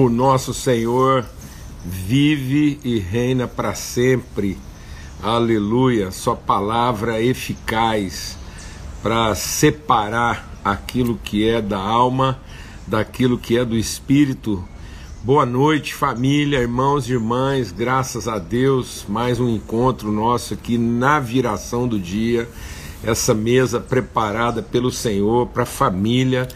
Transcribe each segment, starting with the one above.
O nosso Senhor vive e reina para sempre. Aleluia. Sua palavra é eficaz para separar aquilo que é da alma daquilo que é do espírito. Boa noite, família, irmãos e irmãs. Graças a Deus, mais um encontro nosso aqui na viração do dia. Essa mesa preparada pelo Senhor para a família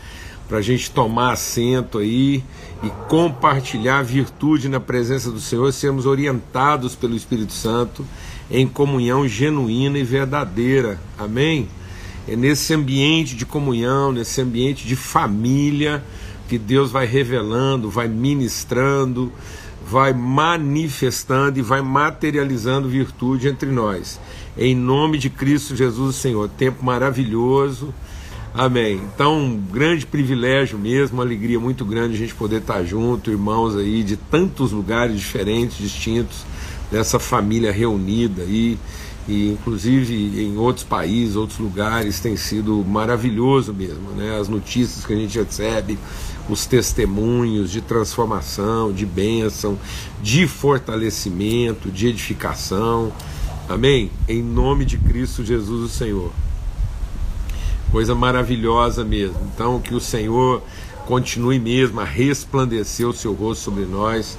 para a gente tomar assento aí e compartilhar virtude na presença do Senhor, sermos orientados pelo Espírito Santo em comunhão genuína e verdadeira. Amém? É nesse ambiente de comunhão, nesse ambiente de família, que Deus vai revelando, vai ministrando, vai manifestando e vai materializando virtude entre nós. Em nome de Cristo Jesus, Senhor. Tempo maravilhoso Amém. Então, um grande privilégio mesmo, uma alegria muito grande a gente poder estar junto, irmãos aí de tantos lugares diferentes, distintos, dessa família reunida aí, e inclusive em outros países, outros lugares, tem sido maravilhoso mesmo, né? As notícias que a gente recebe, os testemunhos de transformação, de bênção, de fortalecimento, de edificação. Amém? Em nome de Cristo Jesus, o Senhor. Coisa maravilhosa mesmo. Então, que o Senhor continue mesmo a resplandecer o seu rosto sobre nós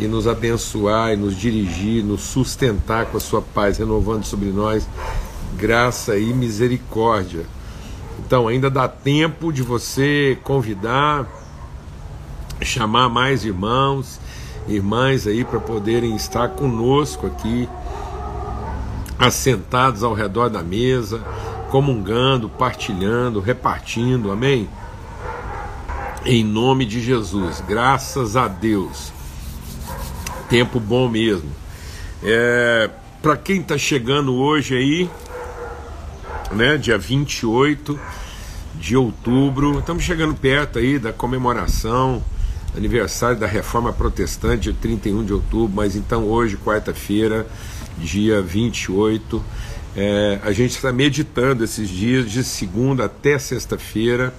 e nos abençoar e nos dirigir, nos sustentar com a sua paz, renovando sobre nós graça e misericórdia. Então, ainda dá tempo de você convidar, chamar mais irmãos, irmãs aí para poderem estar conosco aqui, assentados ao redor da mesa comungando, partilhando, repartindo, amém? Em nome de Jesus, graças a Deus. Tempo bom mesmo. É, Para quem está chegando hoje aí, né, dia 28 de outubro, estamos chegando perto aí da comemoração, aniversário da Reforma Protestante, 31 de outubro, mas então hoje, quarta-feira, dia 28, é, a gente está meditando esses dias de segunda até sexta-feira,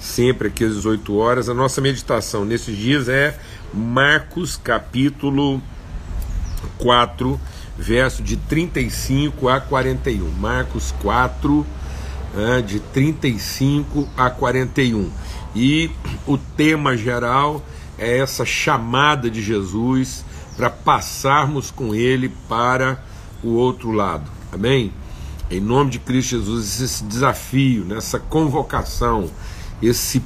sempre aqui às 18 horas. A nossa meditação nesses dias é Marcos capítulo 4, verso de 35 a 41. Marcos 4, é, de 35 a 41. E o tema geral é essa chamada de Jesus para passarmos com ele para o outro lado. Amém? Em nome de Cristo Jesus, esse desafio, nessa convocação, esse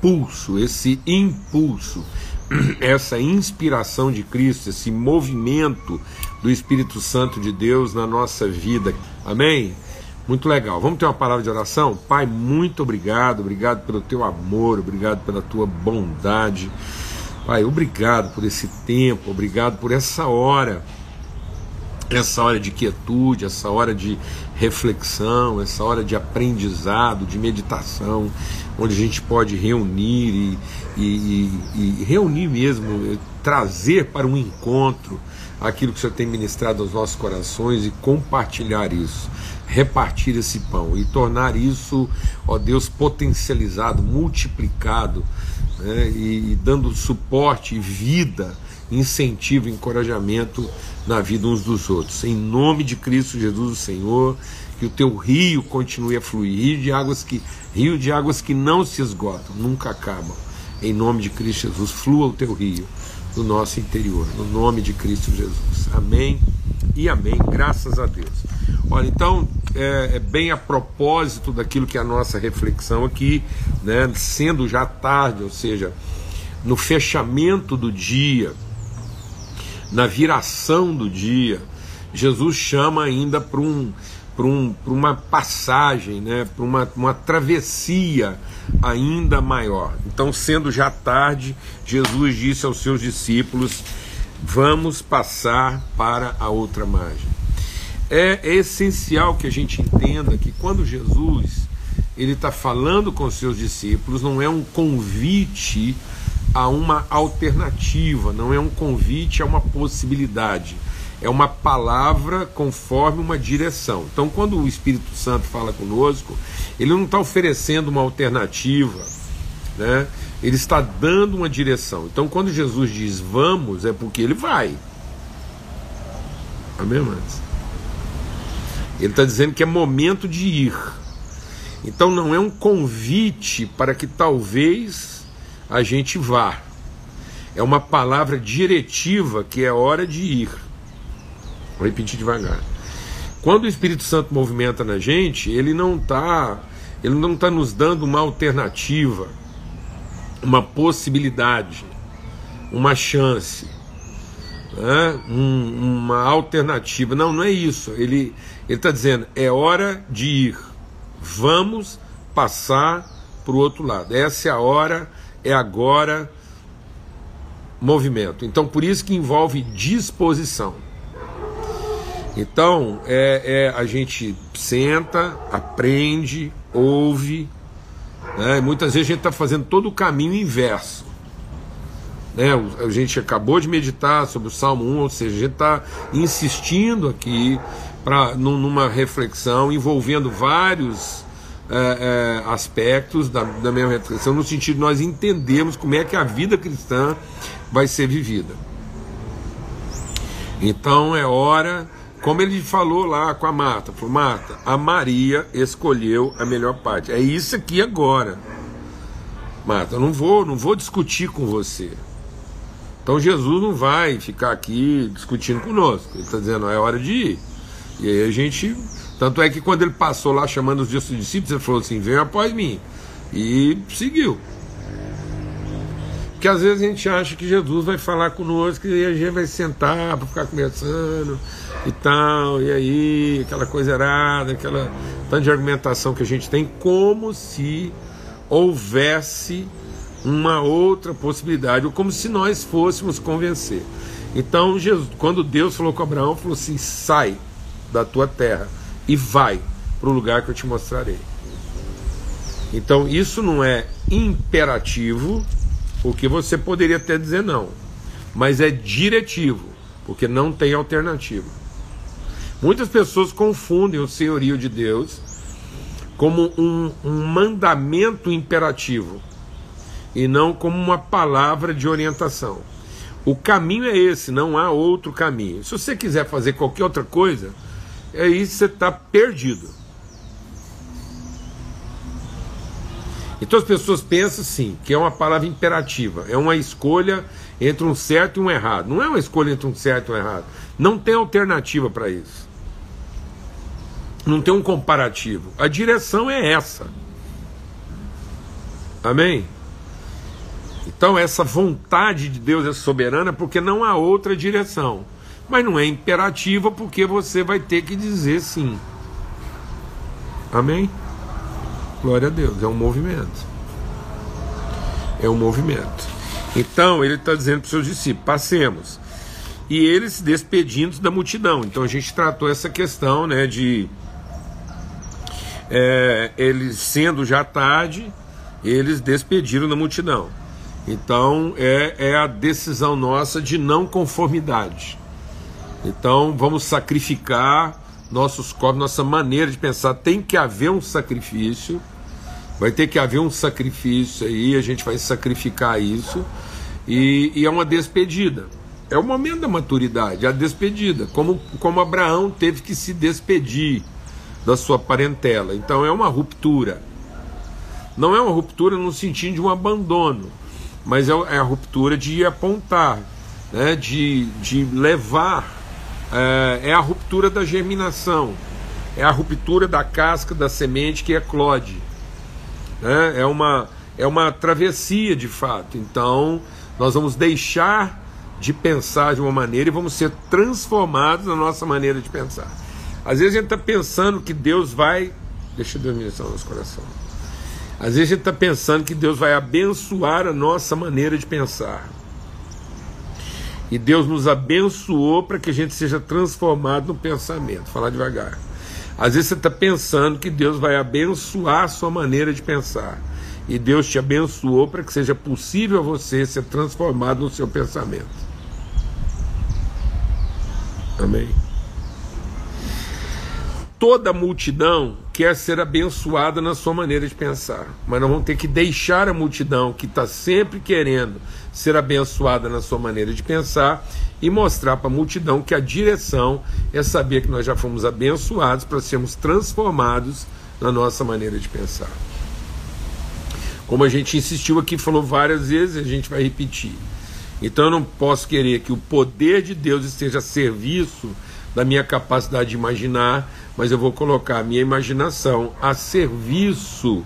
pulso, esse impulso, essa inspiração de Cristo, esse movimento do Espírito Santo de Deus na nossa vida. Amém? Muito legal. Vamos ter uma palavra de oração? Pai, muito obrigado. Obrigado pelo teu amor, obrigado pela tua bondade. Pai, obrigado por esse tempo, obrigado por essa hora essa hora de quietude, essa hora de reflexão, essa hora de aprendizado, de meditação, onde a gente pode reunir e, e, e, reunir mesmo, trazer para um encontro aquilo que o Senhor tem ministrado aos nossos corações e compartilhar isso, repartir esse pão e tornar isso, ó Deus, potencializado, multiplicado né, e, e dando suporte e vida, incentivo, encorajamento na vida uns dos outros. Em nome de Cristo Jesus, o Senhor, que o teu rio continue a fluir, rio de águas que rio de águas que não se esgotam, nunca acabam. Em nome de Cristo Jesus, flua o teu rio no nosso interior, no nome de Cristo Jesus. Amém e amém. Graças a Deus. Olha, então é, é, bem a propósito daquilo que é a nossa reflexão aqui, né, sendo já tarde, ou seja, no fechamento do dia, na viração do dia, Jesus chama ainda para um, um, uma passagem, né, para uma, uma travessia ainda maior. Então, sendo já tarde, Jesus disse aos seus discípulos: Vamos passar para a outra margem. É, é essencial que a gente entenda que quando Jesus ele está falando com os seus discípulos, não é um convite a uma alternativa, não é um convite a uma possibilidade. É uma palavra conforme uma direção. Então, quando o Espírito Santo fala conosco, ele não está oferecendo uma alternativa, né? Ele está dando uma direção. Então, quando Jesus diz vamos, é porque ele vai. Amém, irmãos? Ele está dizendo que é momento de ir. Então, não é um convite para que talvez a gente vá. É uma palavra diretiva que é hora de ir. Vou repetir devagar. Quando o Espírito Santo movimenta na gente, ele não está ele não está nos dando uma alternativa, uma possibilidade, uma chance, né? um, uma alternativa. Não, não é isso. Ele está dizendo: é hora de ir. Vamos passar para o outro lado. Essa é a hora, é agora. Movimento. Então, por isso que envolve disposição. Então, é, é, a gente senta, aprende, ouve. Né? Muitas vezes a gente está fazendo todo o caminho inverso. Né? A gente acabou de meditar sobre o Salmo 1, ou seja, a gente está insistindo aqui pra, numa reflexão envolvendo vários é, é, aspectos da, da mesma reflexão, no sentido de nós entendermos como é que a vida cristã vai ser vivida. Então é hora como ele falou lá com a Marta, falou, Marta, a Maria escolheu a melhor parte. É isso aqui agora. Marta, eu não vou, não vou discutir com você. Então Jesus não vai ficar aqui discutindo conosco. Ele está dizendo, é hora de ir. E aí a gente. Tanto é que quando ele passou lá chamando os discípulos, ele falou assim: venham após mim. E seguiu. Porque às vezes a gente acha que Jesus vai falar conosco e a gente vai sentar para ficar conversando e tal, e aí, aquela coisa errada, aquela tanto de argumentação que a gente tem, como se houvesse uma outra possibilidade, ou como se nós fôssemos convencer. Então, Jesus, quando Deus falou com Abraão, falou assim: sai da tua terra e vai para o lugar que eu te mostrarei. Então, isso não é imperativo, porque você poderia até dizer não, mas é diretivo, porque não tem alternativa. Muitas pessoas confundem o senhorio de Deus como um, um mandamento imperativo e não como uma palavra de orientação. O caminho é esse, não há outro caminho. Se você quiser fazer qualquer outra coisa, aí você está perdido. Então as pessoas pensam sim, que é uma palavra imperativa, é uma escolha entre um certo e um errado. Não é uma escolha entre um certo e um errado. Não tem alternativa para isso. Não tem um comparativo. A direção é essa. Amém? Então, essa vontade de Deus é soberana porque não há outra direção. Mas não é imperativa porque você vai ter que dizer sim. Amém? Glória a Deus, é um movimento. É um movimento. Então, ele está dizendo para os seus discípulos: passemos. E eles despedindo da multidão. Então, a gente tratou essa questão né, de. É, eles sendo já tarde, eles despediram da multidão. Então é, é a decisão nossa de não conformidade. Então vamos sacrificar nossos corpos, nossa maneira de pensar. Tem que haver um sacrifício, vai ter que haver um sacrifício aí, a gente vai sacrificar isso, e, e é uma despedida. É o momento da maturidade, a despedida, como, como Abraão teve que se despedir da sua parentela. Então é uma ruptura. Não é uma ruptura no sentido de um abandono, mas é, é a ruptura de apontar, né, de, de levar, é, é a ruptura da germinação, é a ruptura da casca da semente que eclode. Né, é, uma, é uma travessia de fato. Então, nós vamos deixar de pensar de uma maneira e vamos ser transformados na nossa maneira de pensar. Às vezes a gente está pensando que Deus vai. Deixa Deus ministrar no nosso coração. Às vezes a gente está pensando que Deus vai abençoar a nossa maneira de pensar. E Deus nos abençoou para que a gente seja transformado no pensamento. Falar devagar. Às vezes você está pensando que Deus vai abençoar a sua maneira de pensar. E Deus te abençoou para que seja possível você ser transformado no seu pensamento. Amém? Toda multidão quer ser abençoada na sua maneira de pensar, mas nós vamos ter que deixar a multidão que está sempre querendo ser abençoada na sua maneira de pensar e mostrar para a multidão que a direção é saber que nós já fomos abençoados para sermos transformados na nossa maneira de pensar. Como a gente insistiu aqui, falou várias vezes, a gente vai repetir. Então eu não posso querer que o poder de Deus esteja a serviço da minha capacidade de imaginar, mas eu vou colocar a minha imaginação a serviço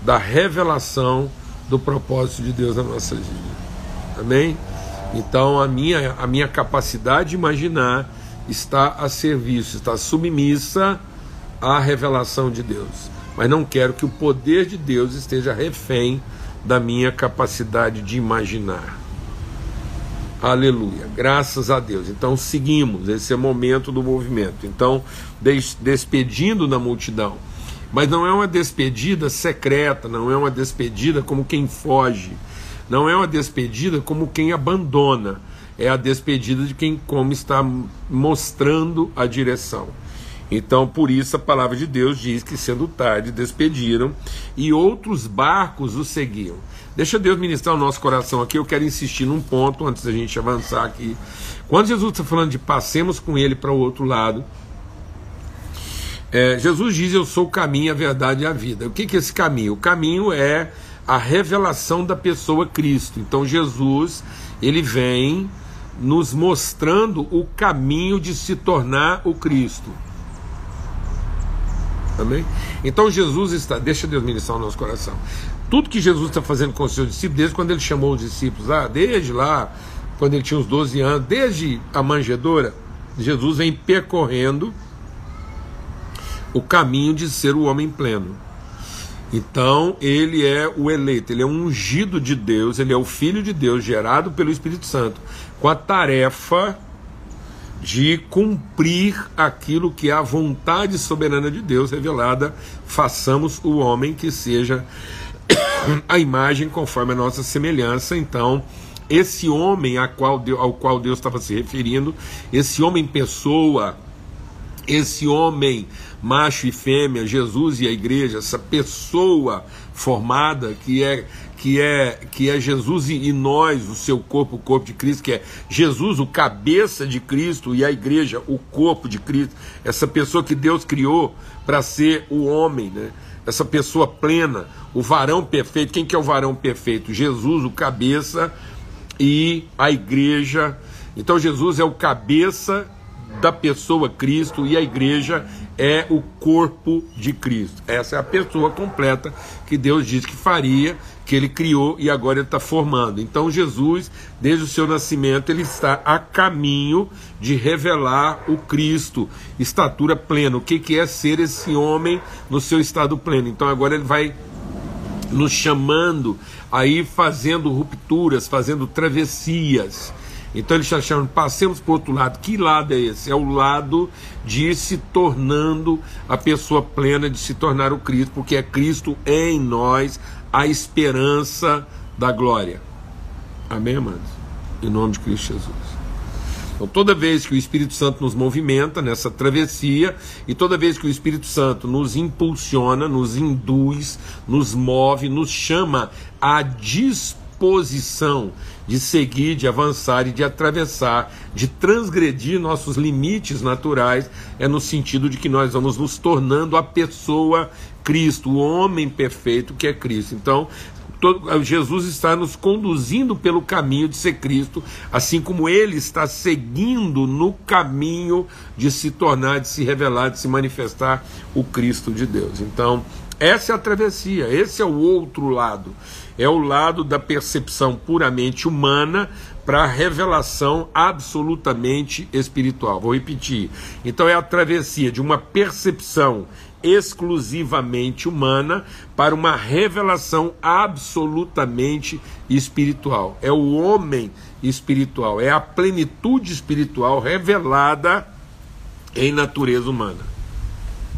da revelação do propósito de Deus na nossa vida. Amém? Então a minha, a minha capacidade de imaginar está a serviço, está submissa à revelação de Deus. Mas não quero que o poder de Deus esteja refém da minha capacidade de imaginar. Aleluia, graças a Deus. Então seguimos, esse é o momento do movimento. Então, des despedindo da multidão. Mas não é uma despedida secreta, não é uma despedida como quem foge, não é uma despedida como quem abandona, é a despedida de quem como está mostrando a direção. Então, por isso a palavra de Deus diz que sendo tarde despediram e outros barcos o seguiam. Deixa Deus ministrar o nosso coração aqui. Eu quero insistir num ponto antes da gente avançar aqui. Quando Jesus está falando de passemos com ele para o outro lado, é, Jesus diz: Eu sou o caminho, a verdade e a vida. O que, que é esse caminho? O caminho é a revelação da pessoa Cristo. Então, Jesus, ele vem nos mostrando o caminho de se tornar o Cristo. Amém? Então Jesus está, deixa Deus ministrar o nosso coração. Tudo que Jesus está fazendo com os seus discípulos, desde quando ele chamou os discípulos lá, desde lá, quando ele tinha uns 12 anos, desde a manjedoura, Jesus vem percorrendo o caminho de ser o homem pleno. Então, ele é o eleito, ele é um ungido de Deus, ele é o filho de Deus, gerado pelo Espírito Santo, com a tarefa de cumprir aquilo que é a vontade soberana de Deus revelada, façamos o homem que seja a imagem conforme a nossa semelhança. Então, esse homem a qual ao qual Deus estava se referindo, esse homem pessoa, esse homem macho e fêmea, Jesus e a igreja, essa pessoa formada que é que é que é Jesus e nós, o seu corpo, o corpo de Cristo, que é Jesus, o cabeça de Cristo e a igreja, o corpo de Cristo, essa pessoa que Deus criou para ser o homem, né? Essa pessoa plena, o varão perfeito. Quem que é o varão perfeito? Jesus, o cabeça e a igreja. Então Jesus é o cabeça da pessoa Cristo e a igreja é o corpo de Cristo. Essa é a pessoa completa que Deus disse que faria, que ele criou e agora ele está formando. Então Jesus, desde o seu nascimento, ele está a caminho de revelar o Cristo, estatura plena. O que, que é ser esse homem no seu estado pleno? Então agora ele vai nos chamando aí fazendo rupturas, fazendo travessias então ele está chamando, passemos para o outro lado. Que lado é esse? É o lado de se tornando a pessoa plena, de se tornar o Cristo, porque é Cristo em nós a esperança da glória. Amém, amados? Em nome de Cristo Jesus. Então, toda vez que o Espírito Santo nos movimenta nessa travessia, e toda vez que o Espírito Santo nos impulsiona, nos induz, nos move, nos chama à disposição de seguir, de avançar e de atravessar, de transgredir nossos limites naturais, é no sentido de que nós vamos nos tornando a pessoa Cristo, o homem perfeito que é Cristo. Então, todo, Jesus está nos conduzindo pelo caminho de ser Cristo, assim como ele está seguindo no caminho de se tornar, de se revelar, de se manifestar o Cristo de Deus. Então, essa é a travessia, esse é o outro lado é o lado da percepção puramente humana para a revelação absolutamente espiritual. Vou repetir. Então é a travessia de uma percepção exclusivamente humana para uma revelação absolutamente espiritual. É o homem espiritual, é a plenitude espiritual revelada em natureza humana.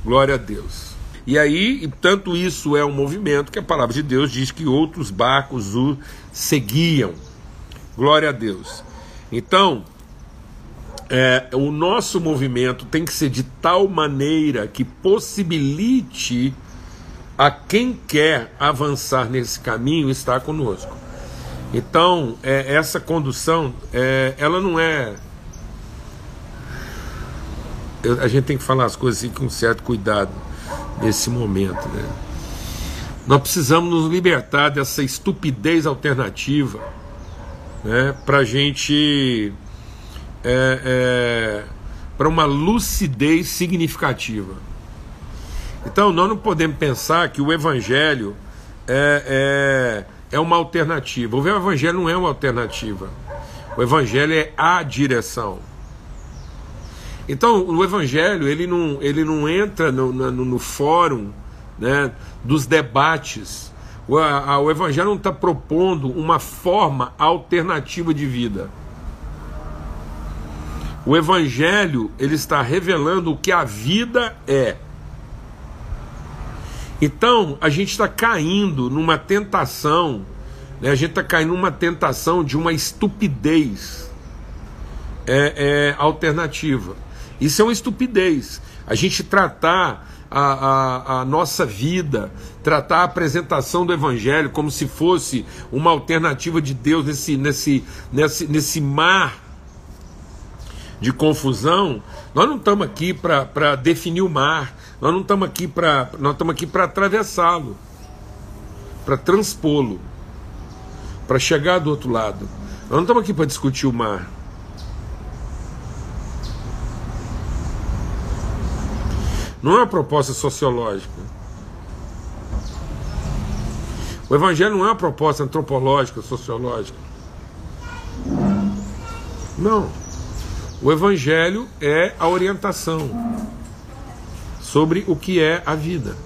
Glória a Deus. E aí, tanto isso é um movimento que a palavra de Deus diz que outros barcos o seguiam. Glória a Deus. Então, é, o nosso movimento tem que ser de tal maneira que possibilite a quem quer avançar nesse caminho estar conosco. Então, é, essa condução, é, ela não é. Eu, a gente tem que falar as coisas assim, com certo cuidado nesse momento. Né? Nós precisamos nos libertar dessa estupidez alternativa né, para a gente é, é, para uma lucidez significativa. Então, nós não podemos pensar que o Evangelho é, é, é uma alternativa. O Evangelho não é uma alternativa. O Evangelho é a direção. Então, o Evangelho ele não, ele não entra no, no, no fórum né, dos debates. O, a, o Evangelho não está propondo uma forma alternativa de vida. O Evangelho ele está revelando o que a vida é. Então a gente está caindo numa tentação, né? a gente está caindo numa tentação de uma estupidez é, é, alternativa. Isso é uma estupidez. A gente tratar a, a, a, nossa vida, tratar a apresentação do Evangelho como se fosse uma alternativa de Deus nesse, nesse, nesse, nesse mar de confusão, nós não estamos aqui para definir o mar, nós não estamos aqui para nós estamos aqui para atravessá-lo, para transpô-lo, para chegar do outro lado. Nós não estamos aqui para discutir o mar. Não é uma proposta sociológica. O Evangelho não é uma proposta antropológica, sociológica. Não. O Evangelho é a orientação sobre o que é a vida.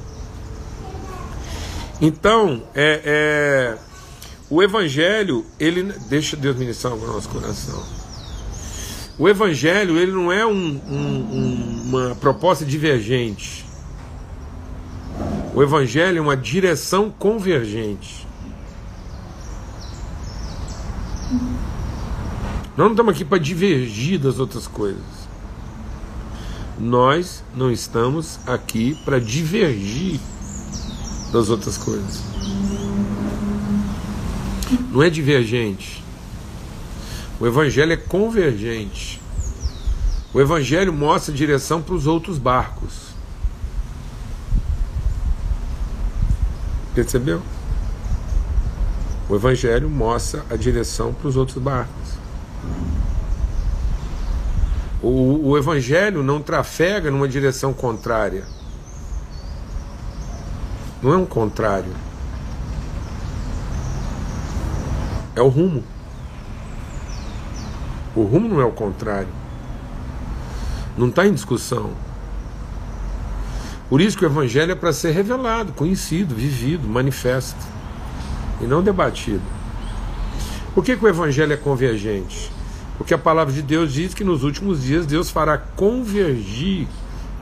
Então, é, é, o Evangelho, ele deixa Deus ministrar o nosso coração. O Evangelho, ele não é um, um, uma proposta divergente. O Evangelho é uma direção convergente. Nós não estamos aqui para divergir das outras coisas. Nós não estamos aqui para divergir das outras coisas. Não é divergente. O Evangelho é convergente. O Evangelho mostra direção para os outros barcos. Percebeu? O Evangelho mostra a direção para os outros barcos. O, o Evangelho não trafega numa direção contrária. Não é um contrário. É o rumo. O rumo não é o contrário. Não está em discussão. Por isso que o Evangelho é para ser revelado, conhecido, vivido, manifesto, e não debatido. Por que, que o Evangelho é convergente? Porque a palavra de Deus diz que nos últimos dias Deus fará convergir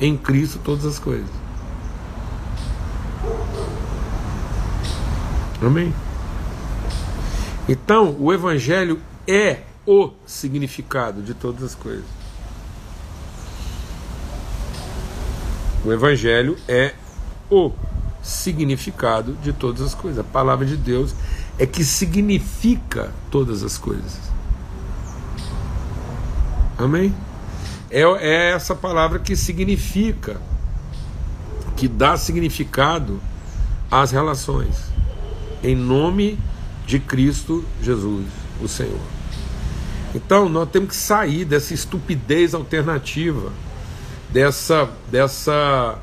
em Cristo todas as coisas. Amém? Então, o Evangelho é o significado de todas as coisas. O Evangelho é o significado de todas as coisas. A palavra de Deus é que significa todas as coisas. Amém? É, é essa palavra que significa, que dá significado às relações, em nome de Cristo Jesus, o Senhor. Então, nós temos que sair dessa estupidez alternativa, dessa, dessa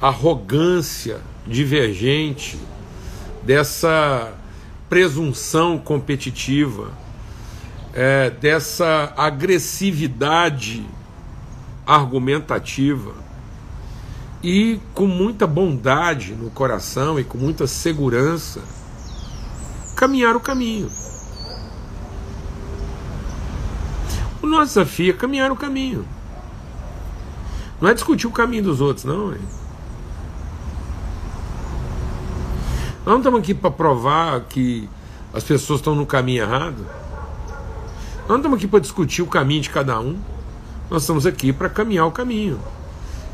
arrogância divergente, dessa presunção competitiva é, dessa agressividade argumentativa e com muita bondade no coração e com muita segurança caminhar o caminho. O nosso desafio é caminhar o caminho. Não é discutir o caminho dos outros, não. Nós não estamos aqui para provar que as pessoas estão no caminho errado. Nós não estamos aqui para discutir o caminho de cada um. Nós estamos aqui para caminhar o caminho.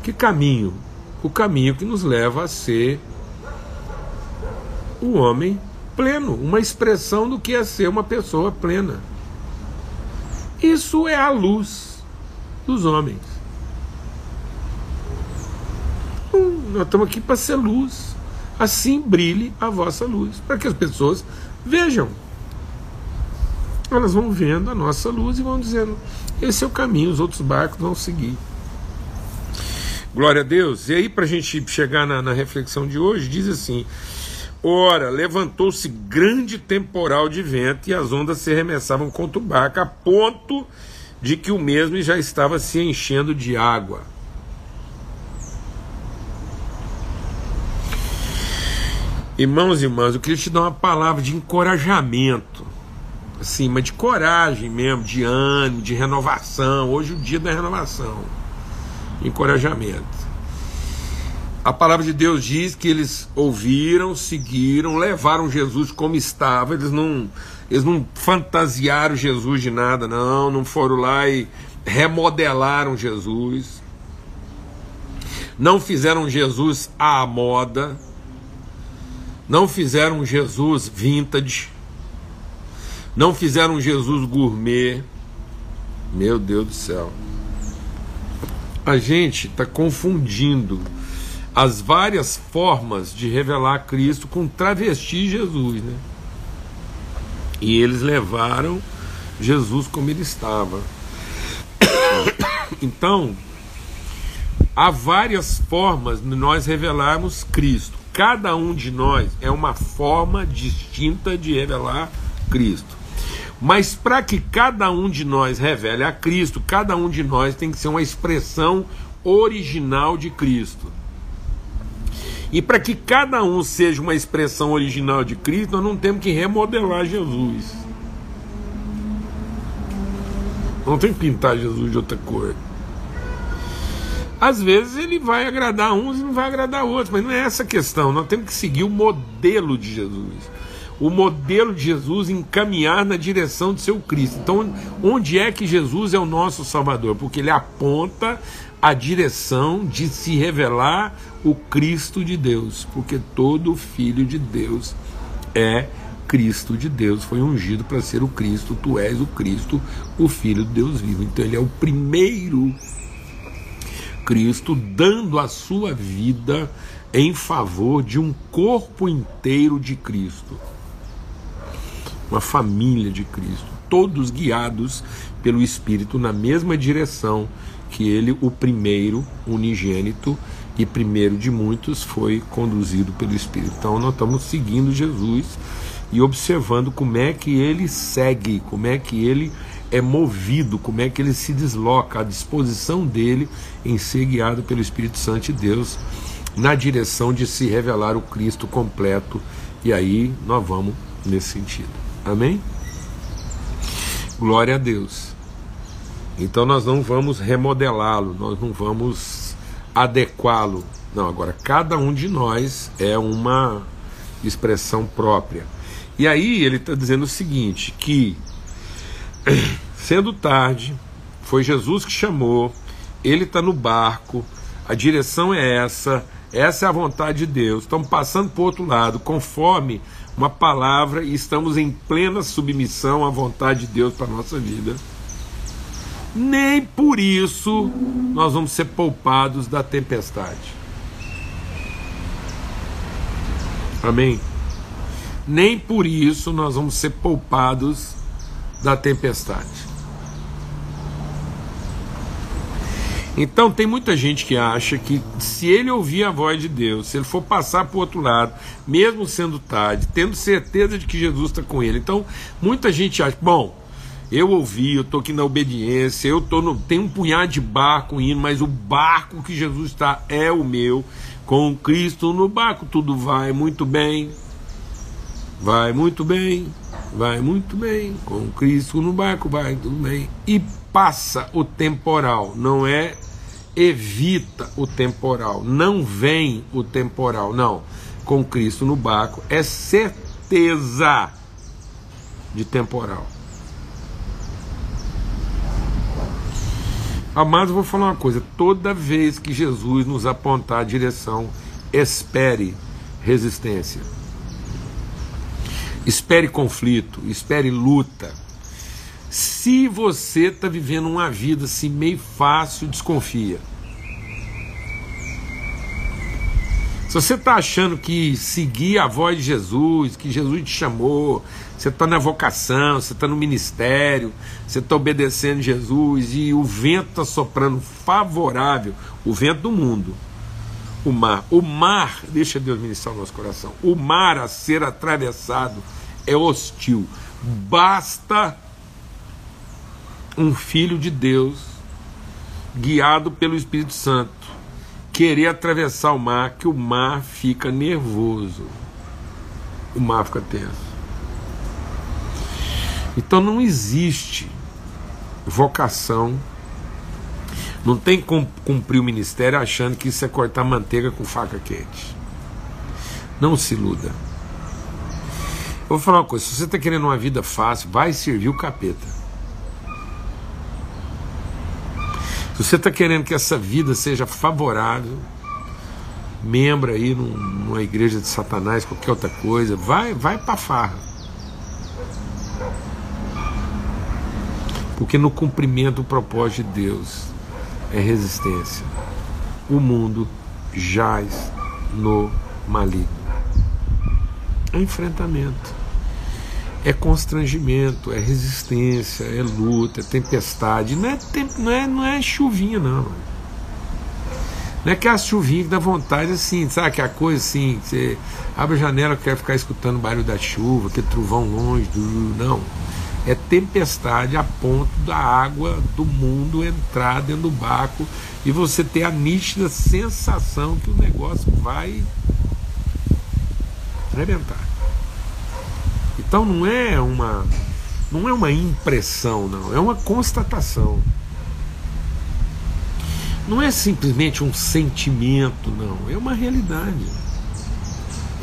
Que caminho? O caminho que nos leva a ser o homem pleno, uma expressão do que é ser uma pessoa plena. Isso é a luz dos homens. Hum, nós estamos aqui para ser luz. Assim brilhe a vossa luz, para que as pessoas vejam. Elas vão vendo a nossa luz e vão dizendo: esse é o caminho, os outros barcos vão seguir. Glória a Deus. E aí, para a gente chegar na, na reflexão de hoje, diz assim: Ora, levantou-se grande temporal de vento e as ondas se arremessavam contra o barco, a ponto de que o mesmo já estava se enchendo de água. Irmãos e irmãs, eu queria te dar uma palavra de encorajamento, assim, mas de coragem mesmo, de ânimo, de renovação. Hoje é o dia da renovação, encorajamento. A palavra de Deus diz que eles ouviram, seguiram, levaram Jesus como estava. Eles não, eles não fantasiaram Jesus de nada, não. Não foram lá e remodelaram Jesus. Não fizeram Jesus à moda. Não fizeram Jesus vintage. Não fizeram Jesus gourmet. Meu Deus do céu. A gente está confundindo as várias formas de revelar Cristo com travesti Jesus, né? E eles levaram Jesus como ele estava. Então, há várias formas de nós revelarmos Cristo. Cada um de nós é uma forma distinta de revelar Cristo. Mas para que cada um de nós revele a Cristo, cada um de nós tem que ser uma expressão original de Cristo. E para que cada um seja uma expressão original de Cristo, nós não temos que remodelar Jesus. Não tem que pintar Jesus de outra cor. Às vezes ele vai agradar uns e não vai agradar outros, mas não é essa a questão. Nós temos que seguir o modelo de Jesus. O modelo de Jesus encaminhar na direção de seu Cristo. Então, onde é que Jesus é o nosso Salvador? Porque ele aponta a direção de se revelar o Cristo de Deus, porque todo filho de Deus é Cristo de Deus, foi ungido para ser o Cristo, tu és o Cristo, o Filho de Deus vivo. Então ele é o primeiro Cristo dando a sua vida em favor de um corpo inteiro de Cristo. Uma família de Cristo, todos guiados pelo Espírito na mesma direção que ele, o primeiro unigênito e primeiro de muitos, foi conduzido pelo Espírito. Então nós estamos seguindo Jesus e observando como é que ele segue, como é que ele é movido, como é que ele se desloca, a disposição dele em ser guiado pelo Espírito Santo de Deus na direção de se revelar o Cristo completo. E aí nós vamos nesse sentido. Amém? Glória a Deus. Então nós não vamos remodelá-lo, nós não vamos adequá-lo. Não, agora cada um de nós é uma expressão própria. E aí ele está dizendo o seguinte: que sendo tarde, foi Jesus que chamou, ele está no barco, a direção é essa, essa é a vontade de Deus. Estamos passando para o outro lado, conforme uma palavra, e estamos em plena submissão à vontade de Deus para a nossa vida nem por isso nós vamos ser poupados da tempestade. Amém? Nem por isso nós vamos ser poupados da tempestade. Então tem muita gente que acha que se ele ouvir a voz de Deus, se ele for passar para o outro lado, mesmo sendo tarde, tendo certeza de que Jesus está com ele. Então muita gente acha, bom, eu ouvi, eu estou aqui na obediência, eu tô no, tem um punhado de barco indo, mas o barco que Jesus está é o meu. Com Cristo no barco tudo vai muito bem. Vai muito bem, vai muito bem. Com Cristo no barco vai tudo bem. E passa o temporal, não é evita o temporal, não vem o temporal, não. Com Cristo no barco é certeza de temporal. Amados, eu vou falar uma coisa: toda vez que Jesus nos apontar a direção, espere resistência, espere conflito, espere luta. Se você está vivendo uma vida assim meio fácil, desconfia. Se você está achando que seguir a voz de Jesus, que Jesus te chamou, você está na vocação, você está no ministério, você está obedecendo Jesus e o vento está soprando favorável, o vento do mundo, o mar. O mar, deixa Deus ministrar o nosso coração, o mar a ser atravessado é hostil. Basta um filho de Deus, guiado pelo Espírito Santo, querer atravessar o mar, que o mar fica nervoso. O mar fica tenso. Então não existe vocação, não tem como cumprir o ministério achando que isso é cortar manteiga com faca quente. Não se iluda. Eu vou falar uma coisa: se você está querendo uma vida fácil, vai servir o capeta. Se você está querendo que essa vida seja favorável, membro aí num, numa igreja de Satanás, qualquer outra coisa, vai, vai para farra. Porque no cumprimento do propósito de Deus é resistência. O mundo jaz no maligno. É enfrentamento é constrangimento, é resistência, é luta, é tempestade. Não é, temp, não é, não é chuvinha, não. Não é que a chuvinha que dá vontade assim, sabe? Que a coisa assim, você abre a janela quer ficar escutando o barulho da chuva, aquele trovão longe, não. É tempestade a ponto da água do mundo entrar dentro do barco e você ter a nítida sensação que o negócio vai arrebentar. Então não é uma não é uma impressão, não, é uma constatação. Não é simplesmente um sentimento, não, é uma realidade.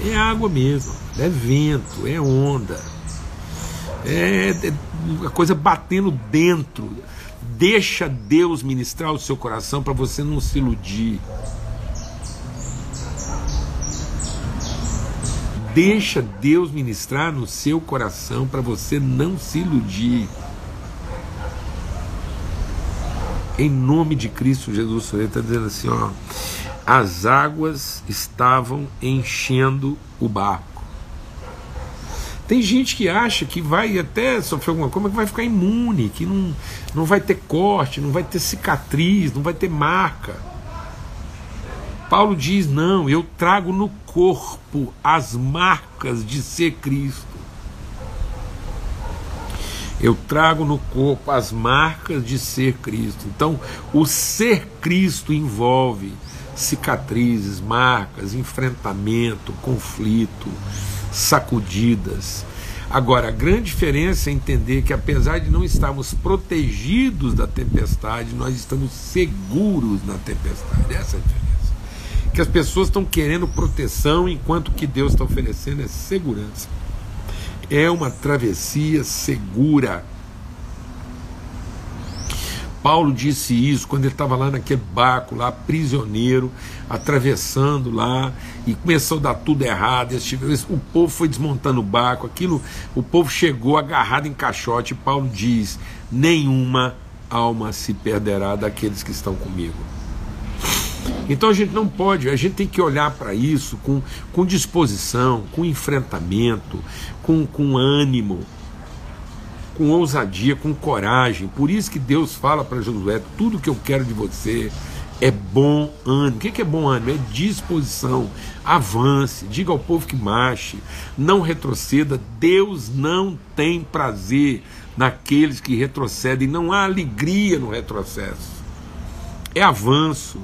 É água mesmo, é vento, é onda, é, é a coisa batendo dentro. Deixa Deus ministrar o seu coração para você não se iludir. Deixa Deus ministrar no seu coração para você não se iludir. Em nome de Cristo Jesus, ele está dizendo assim: ó, as águas estavam enchendo o barco. Tem gente que acha que vai até sofrer alguma coisa, que vai ficar imune, que não, não vai ter corte, não vai ter cicatriz, não vai ter marca. Paulo diz: não, eu trago no corpo as marcas de ser Cristo. Eu trago no corpo as marcas de ser Cristo. Então, o ser Cristo envolve cicatrizes, marcas, enfrentamento, conflito, sacudidas. Agora, a grande diferença é entender que, apesar de não estarmos protegidos da tempestade, nós estamos seguros na tempestade. Essa é a diferença que as pessoas estão querendo proteção enquanto que Deus está oferecendo é segurança. É uma travessia segura. Paulo disse isso quando ele estava lá naquele barco, lá prisioneiro, atravessando lá, e começou a dar tudo errado. O povo foi desmontando o barco, aquilo, o povo chegou agarrado em caixote. Paulo diz: nenhuma alma se perderá daqueles que estão comigo. Então a gente não pode, a gente tem que olhar para isso com, com disposição, com enfrentamento, com, com ânimo, com ousadia, com coragem. Por isso que Deus fala para Josué: tudo que eu quero de você é bom ânimo. O que é bom ânimo? É disposição. Avance, diga ao povo que marche, não retroceda. Deus não tem prazer naqueles que retrocedem, não há alegria no retrocesso. É avanço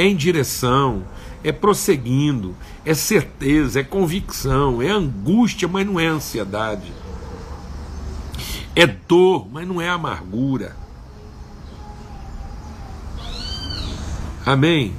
é em direção, é prosseguindo, é certeza, é convicção, é angústia, mas não é ansiedade. É dor, mas não é amargura. Amém?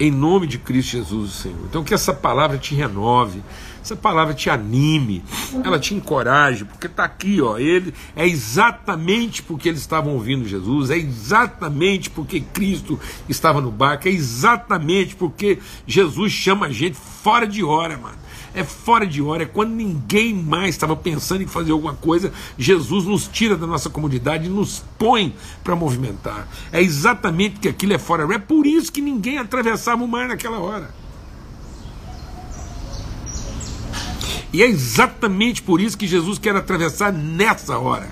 Em nome de Cristo Jesus, Senhor. Então que essa palavra te renove. Essa palavra te anime, ela te encoraje, porque está aqui, ó, ele é exatamente porque eles estavam ouvindo Jesus, é exatamente porque Cristo estava no barco, é exatamente porque Jesus chama a gente fora de hora, mano é fora de hora, é quando ninguém mais estava pensando em fazer alguma coisa, Jesus nos tira da nossa comunidade e nos põe para movimentar. É exatamente que aquilo é fora, é por isso que ninguém atravessava o mar naquela hora. E é exatamente por isso que Jesus quer atravessar nessa hora.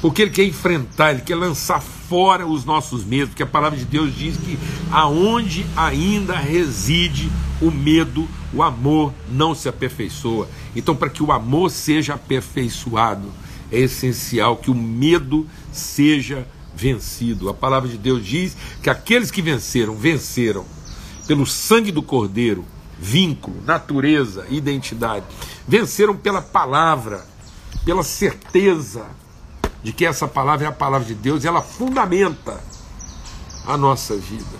Porque ele quer enfrentar, ele quer lançar fora os nossos medos, porque a palavra de Deus diz que aonde ainda reside o medo, o amor não se aperfeiçoa. Então, para que o amor seja aperfeiçoado, é essencial que o medo seja vencido. A palavra de Deus diz que aqueles que venceram, venceram pelo sangue do Cordeiro, vínculo, natureza, identidade. Venceram pela palavra, pela certeza de que essa palavra é a palavra de Deus e ela fundamenta a nossa vida.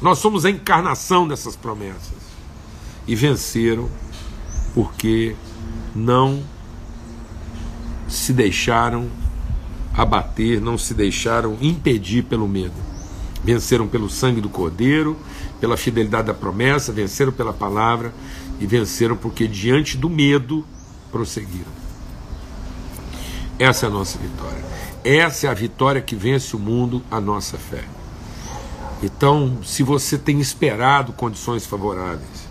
Nós somos a encarnação dessas promessas. E venceram porque não se deixaram abater, não se deixaram impedir pelo medo. Venceram pelo sangue do Cordeiro, pela fidelidade da promessa, venceram pela palavra e venceram porque diante do medo prosseguiram. Essa é a nossa vitória. Essa é a vitória que vence o mundo, a nossa fé. Então, se você tem esperado condições favoráveis,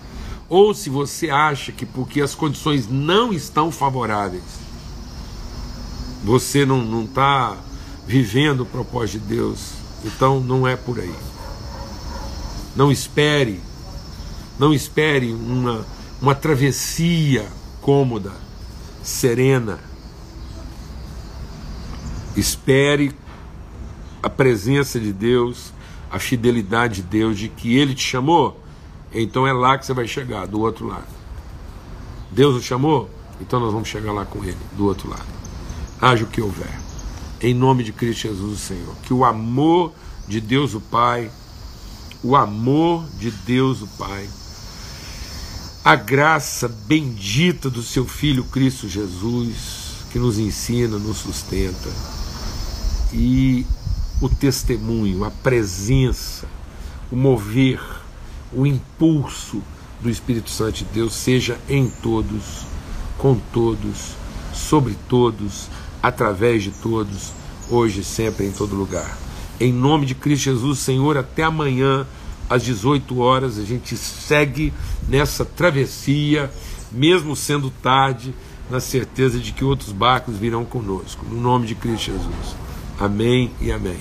ou se você acha que porque as condições não estão favoráveis, você não está vivendo o propósito de Deus, então não é por aí. Não espere, não espere uma, uma travessia cômoda, serena. Espere a presença de Deus, a fidelidade de Deus, de que Ele te chamou, então é lá que você vai chegar, do outro lado. Deus o chamou, então nós vamos chegar lá com Ele, do outro lado. Haja o que houver. Em nome de Cristo Jesus, o Senhor. Que o amor de Deus, o Pai, o amor de Deus o Pai, a graça bendita do seu Filho Cristo Jesus, que nos ensina, nos sustenta, e o testemunho, a presença, o mover, o impulso do Espírito Santo de Deus seja em todos, com todos, sobre todos, através de todos, hoje sempre, em todo lugar. Em nome de Cristo Jesus, Senhor, até amanhã, às 18 horas, a gente segue nessa travessia, mesmo sendo tarde, na certeza de que outros barcos virão conosco. No nome de Cristo Jesus. Amém e amém.